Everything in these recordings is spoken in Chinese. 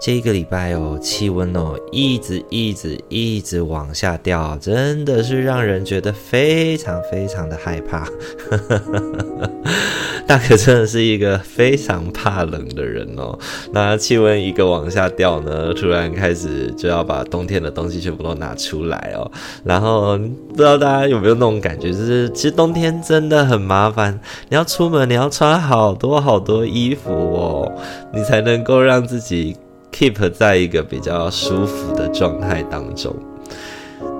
这一个礼拜哦，气温哦一直一直一直往下掉，真的是让人觉得非常非常的害怕。大可真的是一个非常怕冷的人哦。那气温一个往下掉呢，突然开始就要把冬天的东西全部都拿出来哦。然后不知道大家有没有那种感觉，就是其实冬天真的很麻烦，你要出门你要穿好多好多衣服哦，你才能够让自己 keep 在一个比较舒服的状态当中。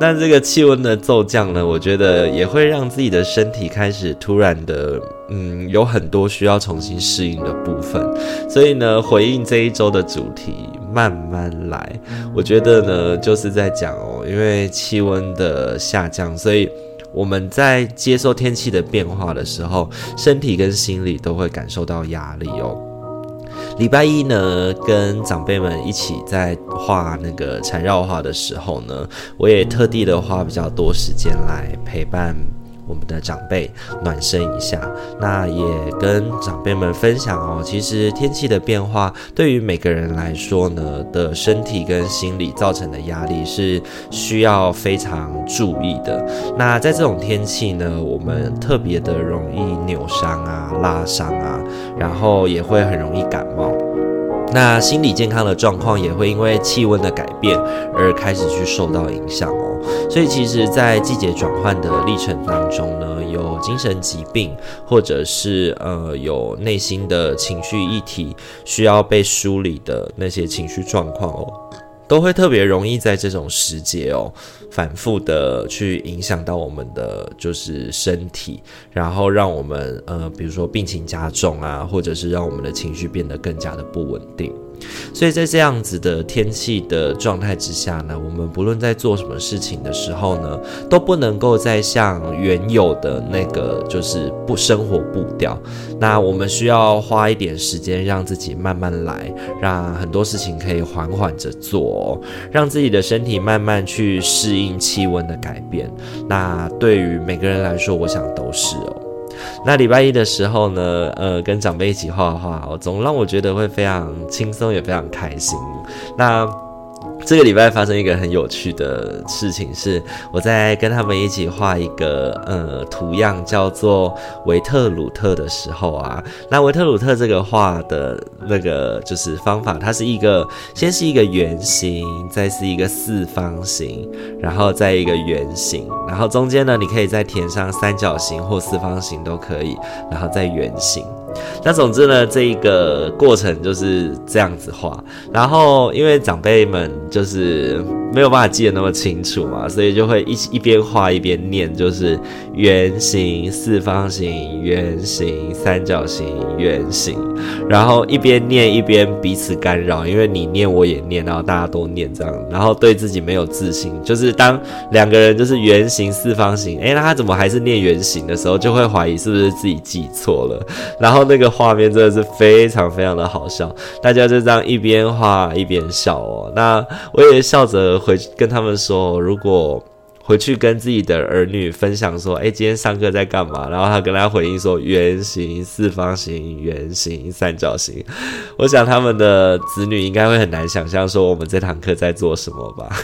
那这个气温的骤降呢，我觉得也会让自己的身体开始突然的，嗯，有很多需要重新适应的部分。所以呢，回应这一周的主题，慢慢来。我觉得呢，就是在讲哦，因为气温的下降，所以我们在接受天气的变化的时候，身体跟心理都会感受到压力哦。礼拜一呢，跟长辈们一起在画那个缠绕画的时候呢，我也特地的花比较多时间来陪伴。我们的长辈暖身一下，那也跟长辈们分享哦。其实天气的变化对于每个人来说呢，的身体跟心理造成的压力是需要非常注意的。那在这种天气呢，我们特别的容易扭伤啊、拉伤啊，然后也会很容易感冒。那心理健康的状况也会因为气温的改变而开始去受到影响。所以其实，在季节转换的历程当中呢，有精神疾病，或者是呃有内心的情绪议题需要被梳理的那些情绪状况哦，都会特别容易在这种时节哦，反复的去影响到我们的就是身体，然后让我们呃，比如说病情加重啊，或者是让我们的情绪变得更加的不稳定。所以在这样子的天气的状态之下呢，我们不论在做什么事情的时候呢，都不能够再像原有的那个就是不生活步调。那我们需要花一点时间，让自己慢慢来，让很多事情可以缓缓着做，让自己的身体慢慢去适应气温的改变。那对于每个人来说，我想都是哦。那礼拜一的时候呢，呃，跟长辈一起画画，总让我觉得会非常轻松，也非常开心。那。这个礼拜发生一个很有趣的事情，是我在跟他们一起画一个呃图样，叫做维特鲁特的时候啊，那维特鲁特这个画的那个就是方法，它是一个先是一个圆形，再是一个四方形，然后再一个圆形，然后中间呢，你可以再填上三角形或四方形都可以，然后再圆形。那总之呢，这一个过程就是这样子画，然后因为长辈们就是没有办法记得那么清楚嘛，所以就会一一边画一边念，就是圆形、四方形、圆形、三角形、圆形，然后一边念一边彼此干扰，因为你念我也念，然后大家都念这样，然后对自己没有自信，就是当两个人就是圆形、四方形，诶，那他怎么还是念圆形的时候，就会怀疑是不是自己记错了，然后。那个画面真的是非常非常的好笑，大家就这样一边画一边笑哦。那我也笑着回去跟他们说，如果回去跟自己的儿女分享说，哎，今天上课在干嘛？然后他跟他回应说，圆形、四方形、圆形、三角形。我想他们的子女应该会很难想象说我们这堂课在做什么吧。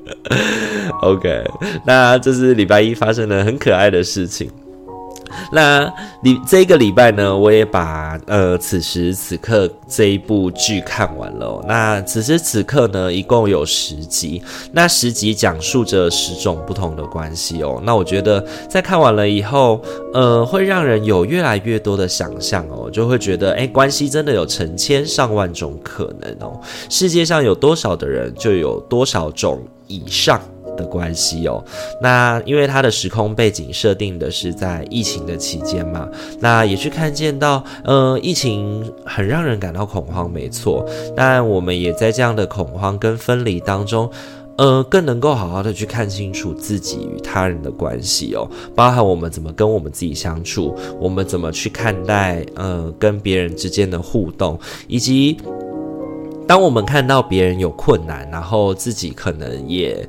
OK，那这是礼拜一发生的很可爱的事情。那礼这个礼拜呢，我也把呃此时此刻这一部剧看完了。那此时此刻呢，一共有十集，那十集讲述着十种不同的关系哦。那我觉得在看完了以后，呃，会让人有越来越多的想象哦，就会觉得，诶，关系真的有成千上万种可能哦。世界上有多少的人，就有多少种以上的关系哦，那因为它的时空背景设定的是在疫情的期间嘛，那也去看见到，呃，疫情很让人感到恐慌，没错，但我们也在这样的恐慌跟分离当中，呃，更能够好好的去看清楚自己与他人的关系哦，包含我们怎么跟我们自己相处，我们怎么去看待，呃，跟别人之间的互动，以及当我们看到别人有困难，然后自己可能也。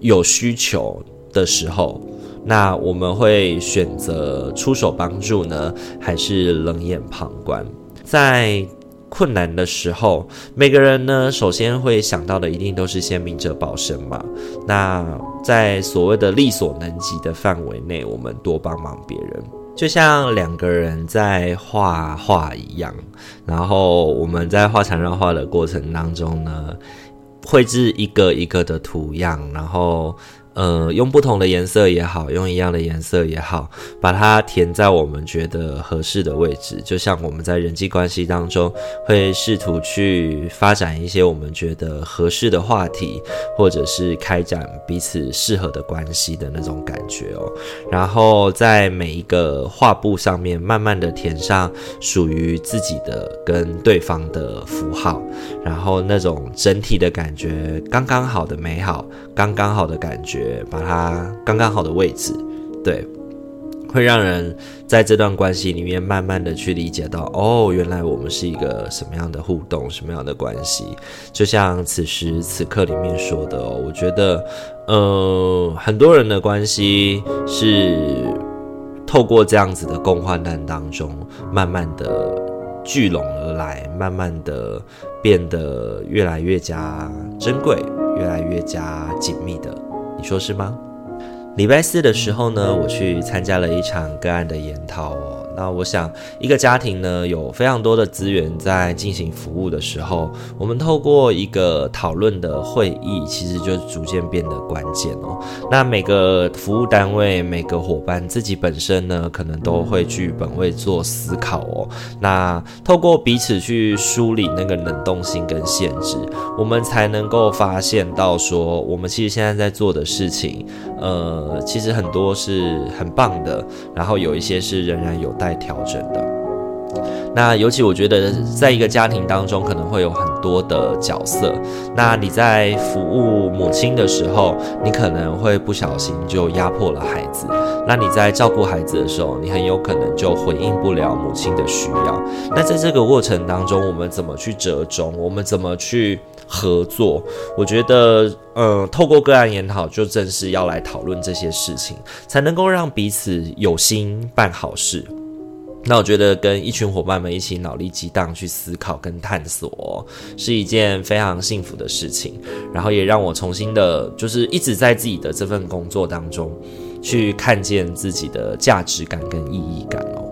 有需求的时候，那我们会选择出手帮助呢，还是冷眼旁观？在困难的时候，每个人呢，首先会想到的一定都是先明哲保身嘛。那在所谓的力所能及的范围内，我们多帮忙别人，就像两个人在画画一样。然后我们在画缠绕画的过程当中呢，绘制一个一个的图样，然后。呃，用不同的颜色也好，用一样的颜色也好，把它填在我们觉得合适的位置。就像我们在人际关系当中，会试图去发展一些我们觉得合适的话题，或者是开展彼此适合的关系的那种感觉哦。然后在每一个画布上面，慢慢的填上属于自己的跟对方的符号，然后那种整体的感觉，刚刚好的美好，刚刚好的感觉。把它刚刚好的位置，对，会让人在这段关系里面慢慢的去理解到，哦，原来我们是一个什么样的互动，什么样的关系。就像此时此刻里面说的哦，我觉得，呃，很多人的关系是透过这样子的共患难当中，慢慢的聚拢而来，慢慢的变得越来越加珍贵，越来越加紧密的。你说是吗？礼拜四的时候呢，我去参加了一场个案的研讨哦。那我想，一个家庭呢，有非常多的资源在进行服务的时候，我们透过一个讨论的会议，其实就逐渐变得关键哦。那每个服务单位、每个伙伴自己本身呢，可能都会去本位做思考哦。那透过彼此去梳理那个能动性跟限制，我们才能够发现到说，我们其实现在在做的事情，呃，其实很多是很棒的，然后有一些是仍然有。在调整的，那尤其我觉得，在一个家庭当中，可能会有很多的角色。那你在服务母亲的时候，你可能会不小心就压迫了孩子。那你在照顾孩子的时候，你很有可能就回应不了母亲的需要。那在这个过程当中，我们怎么去折中？我们怎么去合作？我觉得，呃，透过个案研讨，就正是要来讨论这些事情，才能够让彼此有心办好事。那我觉得跟一群伙伴们一起脑力激荡去思考跟探索，是一件非常幸福的事情。然后也让我重新的，就是一直在自己的这份工作当中，去看见自己的价值感跟意义感哦。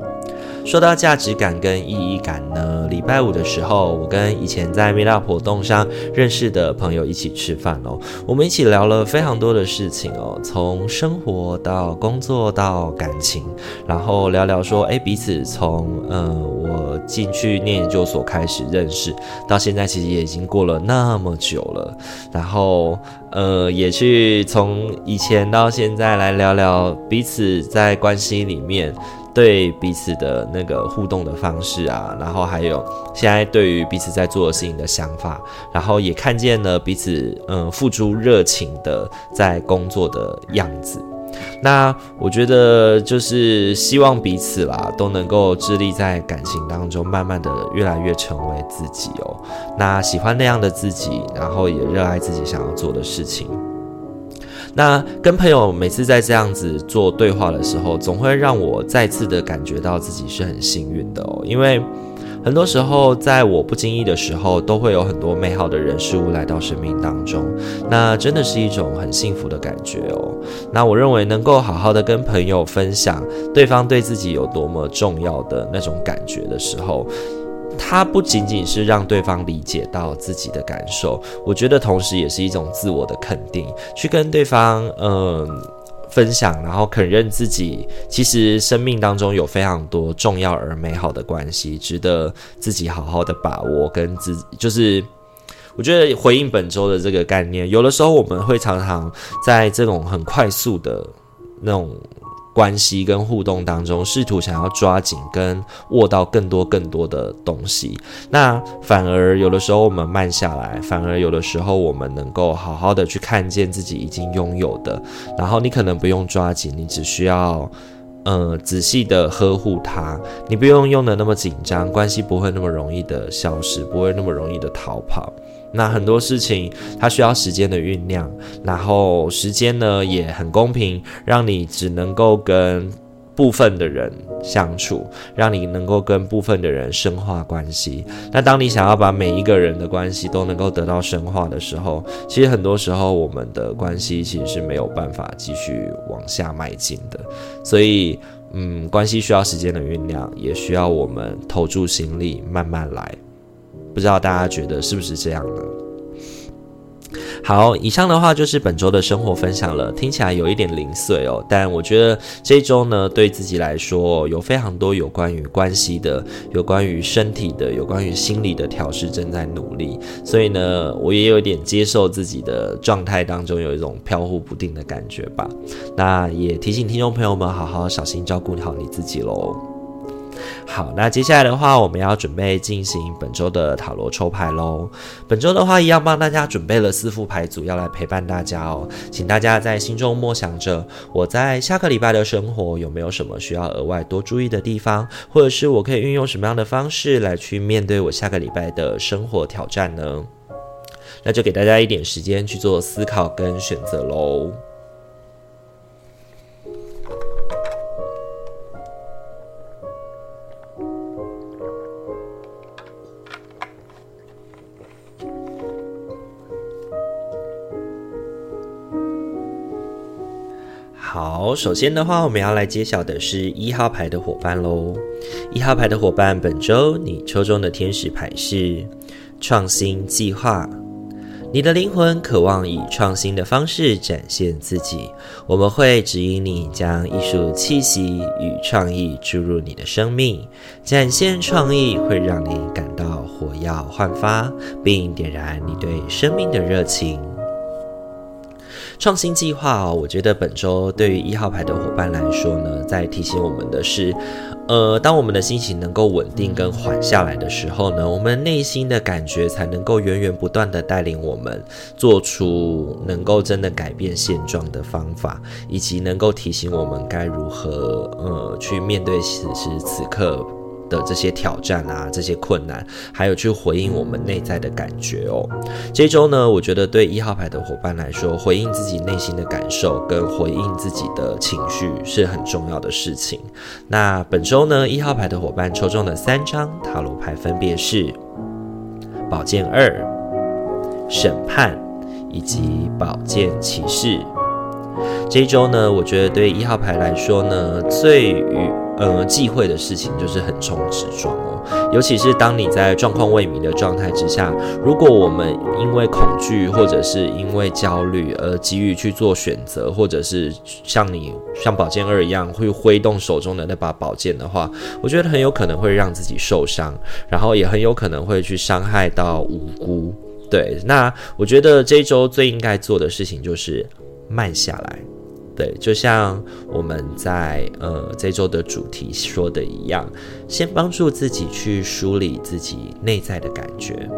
说到价值感跟意义感呢，礼拜五的时候，我跟以前在 Meetup 活动上认识的朋友一起吃饭哦，我们一起聊了非常多的事情哦，从生活到工作到感情，然后聊聊说，哎，彼此从呃我进去念研究所开始认识，到现在其实也已经过了那么久了，然后呃也去从以前到现在来聊聊彼此在关系里面。对彼此的那个互动的方式啊，然后还有现在对于彼此在做的事情的想法，然后也看见了彼此嗯付出热情的在工作的样子。那我觉得就是希望彼此啦都能够致力在感情当中，慢慢的越来越成为自己哦。那喜欢那样的自己，然后也热爱自己想要做的事情。那跟朋友每次在这样子做对话的时候，总会让我再次的感觉到自己是很幸运的哦，因为。很多时候，在我不经意的时候，都会有很多美好的人事物来到生命当中，那真的是一种很幸福的感觉哦。那我认为，能够好好的跟朋友分享对方对自己有多么重要的那种感觉的时候，它不仅仅是让对方理解到自己的感受，我觉得同时也是一种自我的肯定，去跟对方，嗯。分享，然后肯认自己，其实生命当中有非常多重要而美好的关系，值得自己好好的把握。跟自就是，我觉得回应本周的这个概念，有的时候我们会常常在这种很快速的那种。关系跟互动当中，试图想要抓紧跟握到更多更多的东西，那反而有的时候我们慢下来，反而有的时候我们能够好好的去看见自己已经拥有的，然后你可能不用抓紧，你只需要，呃，仔细的呵护它，你不用用的那么紧张，关系不会那么容易的消失，不会那么容易的逃跑。那很多事情它需要时间的酝酿，然后时间呢也很公平，让你只能够跟部分的人相处，让你能够跟部分的人深化关系。那当你想要把每一个人的关系都能够得到深化的时候，其实很多时候我们的关系其实是没有办法继续往下迈进的。所以，嗯，关系需要时间的酝酿，也需要我们投注心力，慢慢来。不知道大家觉得是不是这样呢？好，以上的话就是本周的生活分享了，听起来有一点零碎哦，但我觉得这周呢，对自己来说有非常多有关于关系的、有关于身体的、有关于心理的调试正在努力，所以呢，我也有点接受自己的状态当中有一种飘忽不定的感觉吧。那也提醒听众朋友们，好好小心照顾好你自己喽。好，那接下来的话，我们要准备进行本周的塔罗抽牌喽。本周的话，一样帮大家准备了四副牌组，要来陪伴大家哦。请大家在心中默想着，我在下个礼拜的生活有没有什么需要额外多注意的地方，或者是我可以运用什么样的方式来去面对我下个礼拜的生活挑战呢？那就给大家一点时间去做思考跟选择喽。首先的话，我们要来揭晓的是一号牌的伙伴喽。一号牌的伙伴，本周你抽中的天使牌是创新计划。你的灵魂渴望以创新的方式展现自己，我们会指引你将艺术气息与创意注入你的生命。展现创意会让你感到火药焕发，并点燃你对生命的热情。创新计划哦，我觉得本周对于一号牌的伙伴来说呢，在提醒我们的是，呃，当我们的心情能够稳定跟缓下来的时候呢，我们内心的感觉才能够源源不断地带领我们做出能够真的改变现状的方法，以及能够提醒我们该如何呃去面对此时此刻。的这些挑战啊，这些困难，还有去回应我们内在的感觉哦。这周呢，我觉得对一号牌的伙伴来说，回应自己内心的感受跟回应自己的情绪是很重要的事情。那本周呢，一号牌的伙伴抽中的三张塔罗牌分别是宝剑二、审判以及宝剑骑士。这一周呢，我觉得对一号牌来说呢，最与呃，忌讳的事情就是横冲直撞哦，尤其是当你在状况未明的状态之下，如果我们因为恐惧或者是因为焦虑而急于去做选择，或者是像你像宝剑二一样会挥动手中的那把宝剑的话，我觉得很有可能会让自己受伤，然后也很有可能会去伤害到无辜。对，那我觉得这一周最应该做的事情就是慢下来。对，就像我们在呃这周的主题说的一样，先帮助自己去梳理自己内在的感觉，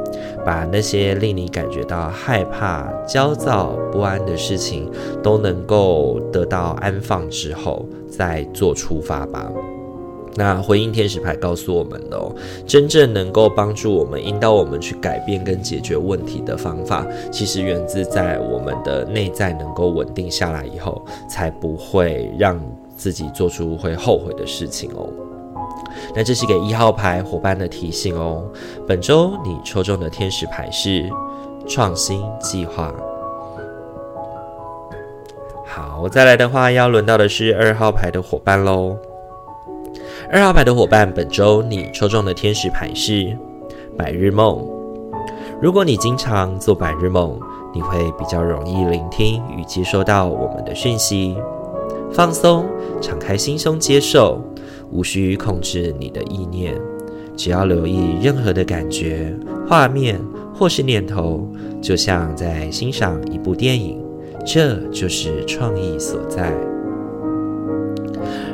把那些令你感觉到害怕、焦躁、不安的事情都能够得到安放之后，再做出发吧。那回应天使牌告诉我们的哦，真正能够帮助我们、引导我们去改变跟解决问题的方法，其实源自在我们的内在能够稳定下来以后，才不会让自己做出会后悔的事情哦。那这是给一号牌伙伴的提醒哦。本周你抽中的天使牌是创新计划。好，再来的话，要轮到的是二号牌的伙伴喽。二号牌的伙伴，本周你抽中的天使牌是白日梦。如果你经常做白日梦，你会比较容易聆听与接收到我们的讯息。放松，敞开心胸接受，无需控制你的意念，只要留意任何的感觉、画面或是念头，就像在欣赏一部电影，这就是创意所在。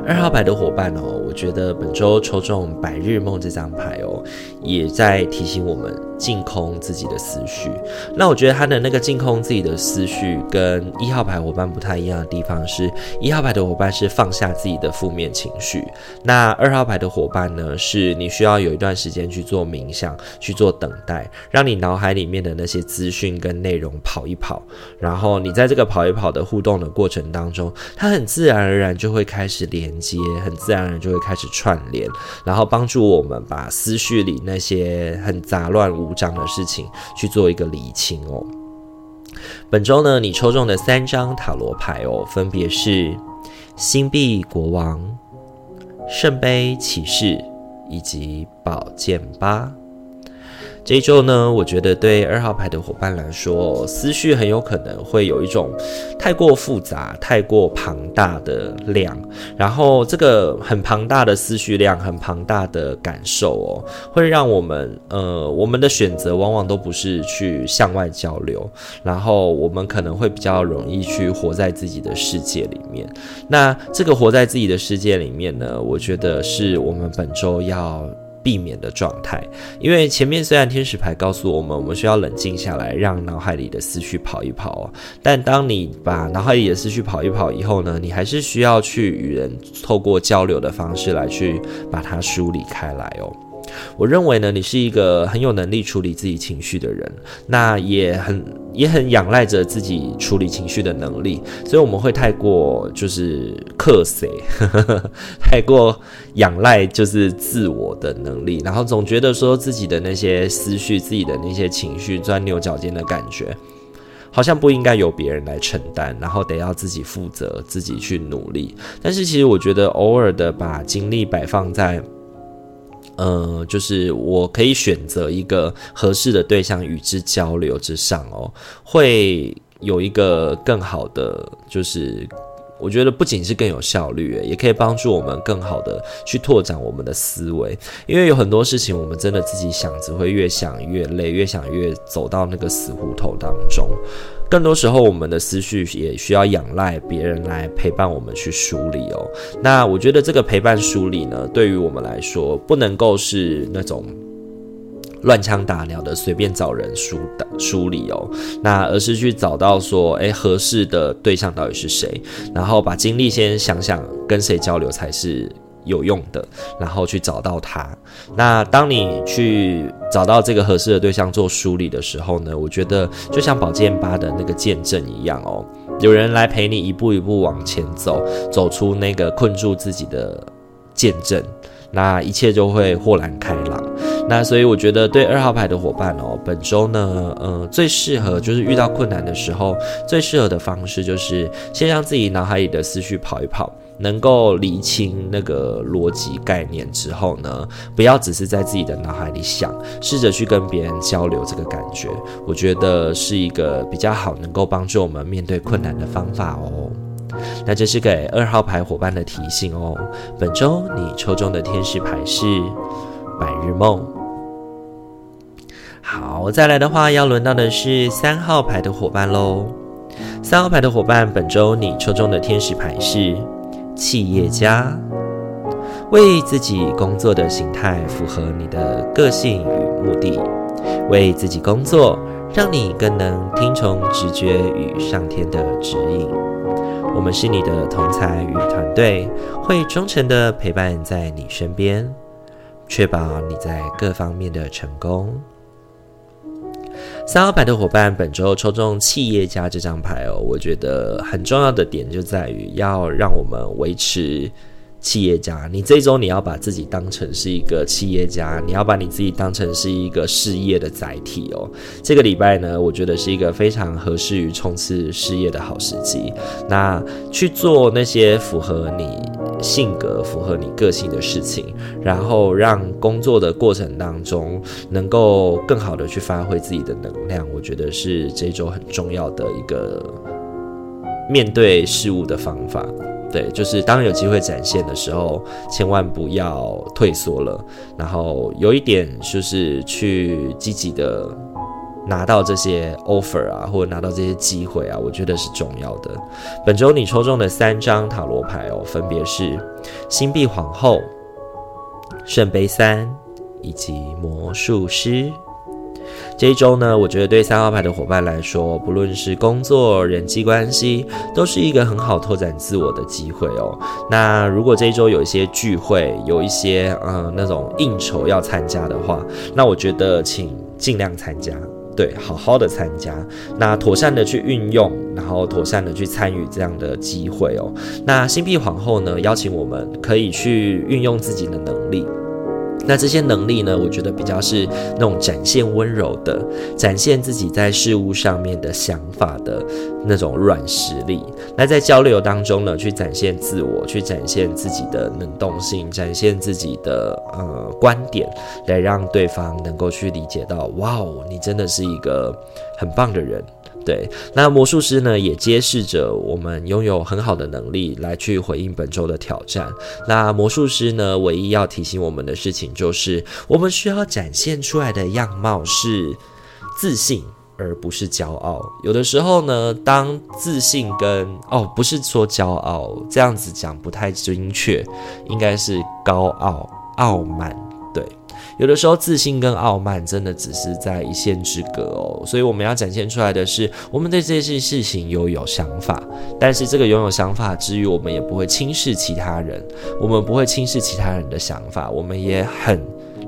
二号牌的伙伴哦，我觉得本周抽中白日梦这张牌哦，也在提醒我们净空自己的思绪。那我觉得他的那个净空自己的思绪，跟一号牌伙伴不太一样的地方是，一号牌的伙伴是放下自己的负面情绪，那二号牌的伙伴呢，是你需要有一段时间去做冥想，去做等待，让你脑海里面的那些资讯跟内容跑一跑，然后你在这个跑一跑的互动的过程当中，它很自然而然就会开始连。接很自然的就会开始串联，然后帮助我们把思绪里那些很杂乱无章的事情去做一个理清哦。本周呢，你抽中的三张塔罗牌哦，分别是星币国王、圣杯骑士以及宝剑八。这一周呢，我觉得对二号牌的伙伴来说，思绪很有可能会有一种太过复杂、太过庞大的量，然后这个很庞大的思绪量、很庞大的感受哦，会让我们呃，我们的选择往往都不是去向外交流，然后我们可能会比较容易去活在自己的世界里面。那这个活在自己的世界里面呢，我觉得是我们本周要。避免的状态，因为前面虽然天使牌告诉我们，我们需要冷静下来，让脑海里的思绪跑一跑，但当你把脑海里的思绪跑一跑以后呢，你还是需要去与人透过交流的方式来去把它梳理开来哦。我认为呢，你是一个很有能力处理自己情绪的人，那也很也很仰赖着自己处理情绪的能力，所以我们会太过就是克谁，太过仰赖就是自我的能力，然后总觉得说自己的那些思绪、自己的那些情绪钻牛角尖的感觉，好像不应该由别人来承担，然后得要自己负责，自己去努力。但是其实我觉得，偶尔的把精力摆放在。呃，就是我可以选择一个合适的对象与之交流之上哦，会有一个更好的，就是我觉得不仅是更有效率，也可以帮助我们更好的去拓展我们的思维，因为有很多事情我们真的自己想，只会越想越累，越想越走到那个死胡同当中。更多时候，我们的思绪也需要仰赖别人来陪伴我们去梳理哦。那我觉得这个陪伴梳理呢，对于我们来说，不能够是那种乱枪打鸟的随便找人梳梳理哦。那而是去找到说，诶，合适的对象到底是谁，然后把精力先想想跟谁交流才是。有用的，然后去找到他。那当你去找到这个合适的对象做梳理的时候呢，我觉得就像宝剑八的那个见证一样哦，有人来陪你一步一步往前走，走出那个困住自己的见证，那一切就会豁然开朗。那所以我觉得对二号牌的伙伴哦，本周呢，呃，最适合就是遇到困难的时候，最适合的方式就是先让自己脑海里的思绪跑一跑。能够理清那个逻辑概念之后呢，不要只是在自己的脑海里想，试着去跟别人交流这个感觉，我觉得是一个比较好能够帮助我们面对困难的方法哦。那这是给二号牌伙伴的提醒哦。本周你抽中的天使牌是白日梦。好，再来的话要轮到的是三号牌的伙伴喽。三号牌的伙伴，本周你抽中的天使牌是。企业家，为自己工作的形态符合你的个性与目的，为自己工作，让你更能听从直觉与上天的指引。我们是你的同才与团队，会忠诚的陪伴在你身边，确保你在各方面的成功。三号牌的伙伴，本周抽中企业家这张牌哦，我觉得很重要的点就在于要让我们维持。企业家，你这周你要把自己当成是一个企业家，你要把你自己当成是一个事业的载体哦。这个礼拜呢，我觉得是一个非常合适于冲刺事业的好时机。那去做那些符合你性格、符合你个性的事情，然后让工作的过程当中能够更好的去发挥自己的能量，我觉得是这一周很重要的一个面对事物的方法。对，就是当有机会展现的时候，千万不要退缩了。然后有一点就是去积极的拿到这些 offer 啊，或者拿到这些机会啊，我觉得是重要的。本周你抽中的三张塔罗牌哦，分别是星币皇后、圣杯三以及魔术师。这一周呢，我觉得对三号牌的伙伴来说，不论是工作、人际关系，都是一个很好拓展自我的机会哦。那如果这一周有一些聚会，有一些嗯那种应酬要参加的话，那我觉得请尽量参加，对，好好的参加，那妥善的去运用，然后妥善的去参与这样的机会哦。那新币皇后呢，邀请我们可以去运用自己的能力。那这些能力呢，我觉得比较是那种展现温柔的，展现自己在事物上面的想法的那种软实力。那在交流当中呢，去展现自我，去展现自己的能动性，展现自己的呃观点，来让对方能够去理解到，哇哦，你真的是一个很棒的人。对，那魔术师呢，也揭示着我们拥有很好的能力来去回应本周的挑战。那魔术师呢，唯一要提醒我们的事情就是，我们需要展现出来的样貌是自信，而不是骄傲。有的时候呢，当自信跟哦，不是说骄傲这样子讲不太精确，应该是高傲、傲慢。有的时候，自信跟傲慢真的只是在一线之隔哦，所以我们要展现出来的是，我们对这些事情拥有想法，但是这个拥有想法之余，我们也不会轻视其他人，我们不会轻视其他人的想法，我们也很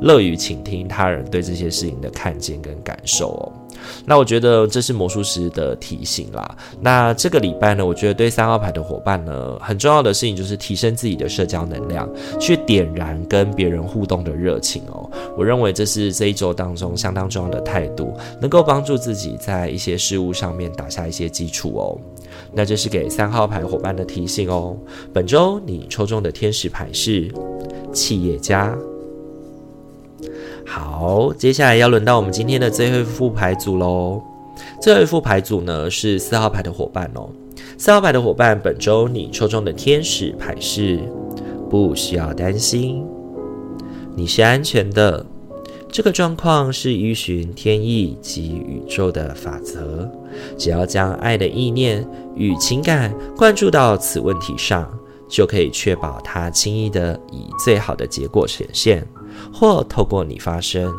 乐于倾听他人对这些事情的看见跟感受哦。那我觉得这是魔术师的提醒啦。那这个礼拜呢，我觉得对三号牌的伙伴呢，很重要的事情就是提升自己的社交能量，去点燃跟别人互动的热情哦。我认为这是这一周当中相当重要的态度，能够帮助自己在一些事物上面打下一些基础哦。那这是给三号牌伙伴的提醒哦。本周你抽中的天使牌是企业家。好，接下来要轮到我们今天的最后一副牌组喽。最后一副牌组呢是四号牌的伙伴哦。四号牌的伙伴，本周你抽中的天使牌是不需要担心，你是安全的。这个状况是依循天意及宇宙的法则，只要将爱的意念与情感灌注到此问题上，就可以确保它轻易的以最好的结果呈现。或透过你发声。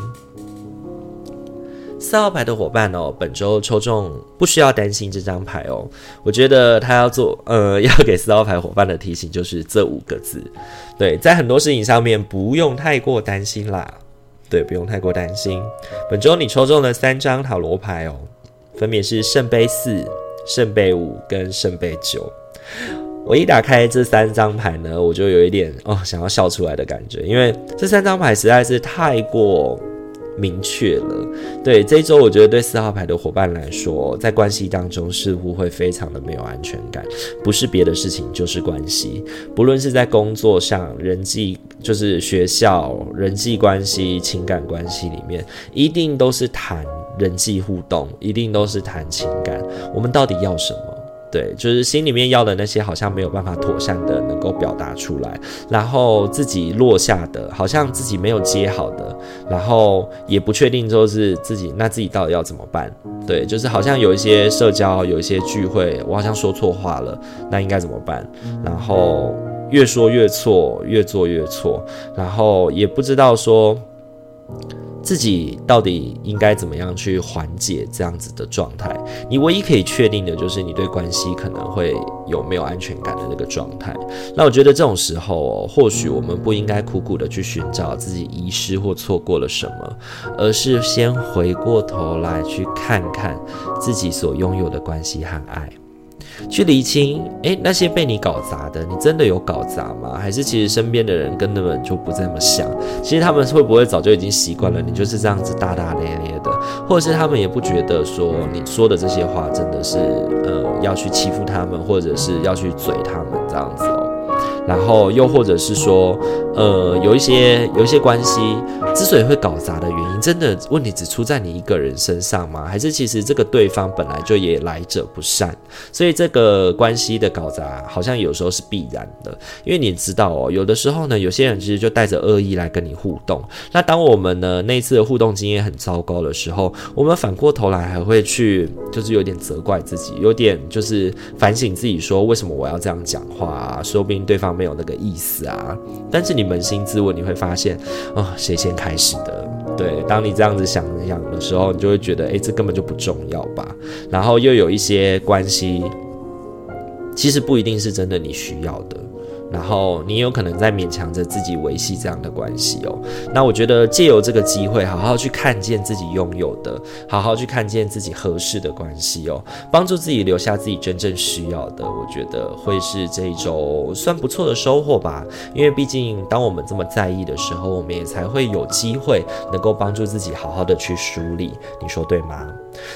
四号牌的伙伴哦，本周抽中不需要担心这张牌哦。我觉得他要做呃，要给四号牌伙伴的提醒就是这五个字。对，在很多事情上面不用太过担心啦。对，不用太过担心。本周你抽中了三张塔罗牌哦，分别是圣杯四、圣杯五跟圣杯九。我一打开这三张牌呢，我就有一点哦想要笑出来的感觉，因为这三张牌实在是太过明确了。对，这一周我觉得对四号牌的伙伴来说，在关系当中似乎会非常的没有安全感，不是别的事情就是关系，不论是在工作上、人际，就是学校、人际关系、情感关系里面，一定都是谈人际互动，一定都是谈情感。我们到底要什么？对，就是心里面要的那些，好像没有办法妥善的能够表达出来，然后自己落下的，好像自己没有接好的，然后也不确定就是自己，那自己到底要怎么办？对，就是好像有一些社交，有一些聚会，我好像说错话了，那应该怎么办？然后越说越错，越做越错，然后也不知道说自己到底应该怎么样去缓解这样子的状态？你唯一可以确定的就是你对关系可能会有没有安全感的那个状态。那我觉得这种时候哦，或许我们不应该苦苦的去寻找自己遗失或错过了什么，而是先回过头来去看看自己所拥有的关系和爱。去厘清，诶，那些被你搞砸的，你真的有搞砸吗？还是其实身边的人根本就不这么想？其实他们会不会早就已经习惯了你就是这样子大大咧咧的，或者是他们也不觉得说你说的这些话真的是，呃，要去欺负他们，或者是要去嘴他们这样子哦。然后又或者是说，呃，有一些有一些关系之所以会搞砸的原因，真的问题只出在你一个人身上吗？还是其实这个对方本来就也来者不善，所以这个关系的搞砸好像有时候是必然的。因为你知道哦，有的时候呢，有些人其实就带着恶意来跟你互动。那当我们呢那一次的互动经验很糟糕的时候，我们反过头来还会去就是有点责怪自己，有点就是反省自己，说为什么我要这样讲话？说不定对方。没有那个意思啊，但是你扪心自问，你会发现，哦，谁先开始的？对，当你这样子想想的时候，你就会觉得，哎，这根本就不重要吧。然后又有一些关系，其实不一定是真的你需要的。然后你有可能在勉强着自己维系这样的关系哦。那我觉得借由这个机会，好好去看见自己拥有的，好好去看见自己合适的关系哦，帮助自己留下自己真正需要的，我觉得会是这一周算不错的收获吧。因为毕竟当我们这么在意的时候，我们也才会有机会能够帮助自己好好的去梳理。你说对吗？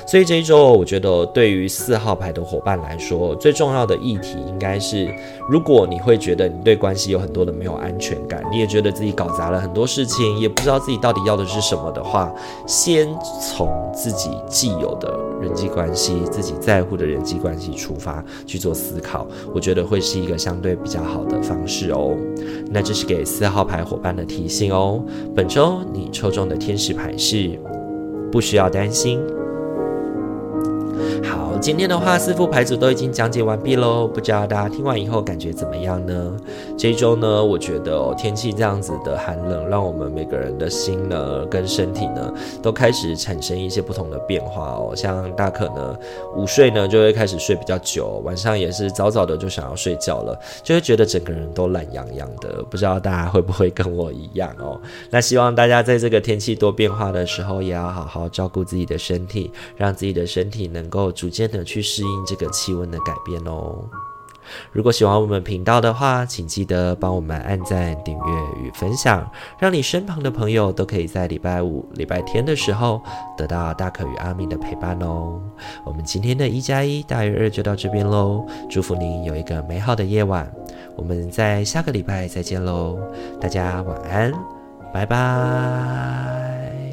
所以这一周，我觉得对于四号牌的伙伴来说，最重要的议题应该是，如果你会觉得。你对关系有很多的没有安全感，你也觉得自己搞砸了很多事情，也不知道自己到底要的是什么的话，先从自己既有的人际关系、自己在乎的人际关系出发去做思考，我觉得会是一个相对比较好的方式哦。那这是给四号牌伙伴的提醒哦。本周你抽中的天使牌是不需要担心。今天的话，四副牌组都已经讲解完毕喽。不知道大家听完以后感觉怎么样呢？这一周呢，我觉得哦，天气这样子的寒冷，让我们每个人的心呢，跟身体呢，都开始产生一些不同的变化哦。像大可呢，午睡呢就会开始睡比较久，晚上也是早早的就想要睡觉了，就会觉得整个人都懒洋洋的。不知道大家会不会跟我一样哦？那希望大家在这个天气多变化的时候，也要好好照顾自己的身体，让自己的身体能够。逐渐的去适应这个气温的改变哦。如果喜欢我们频道的话，请记得帮我们按赞、订阅与分享，让你身旁的朋友都可以在礼拜五、礼拜天的时候得到大可与阿明的陪伴哦。我们今天的一加一大于二就到这边喽，祝福您有一个美好的夜晚。我们在下个礼拜再见喽，大家晚安，拜拜。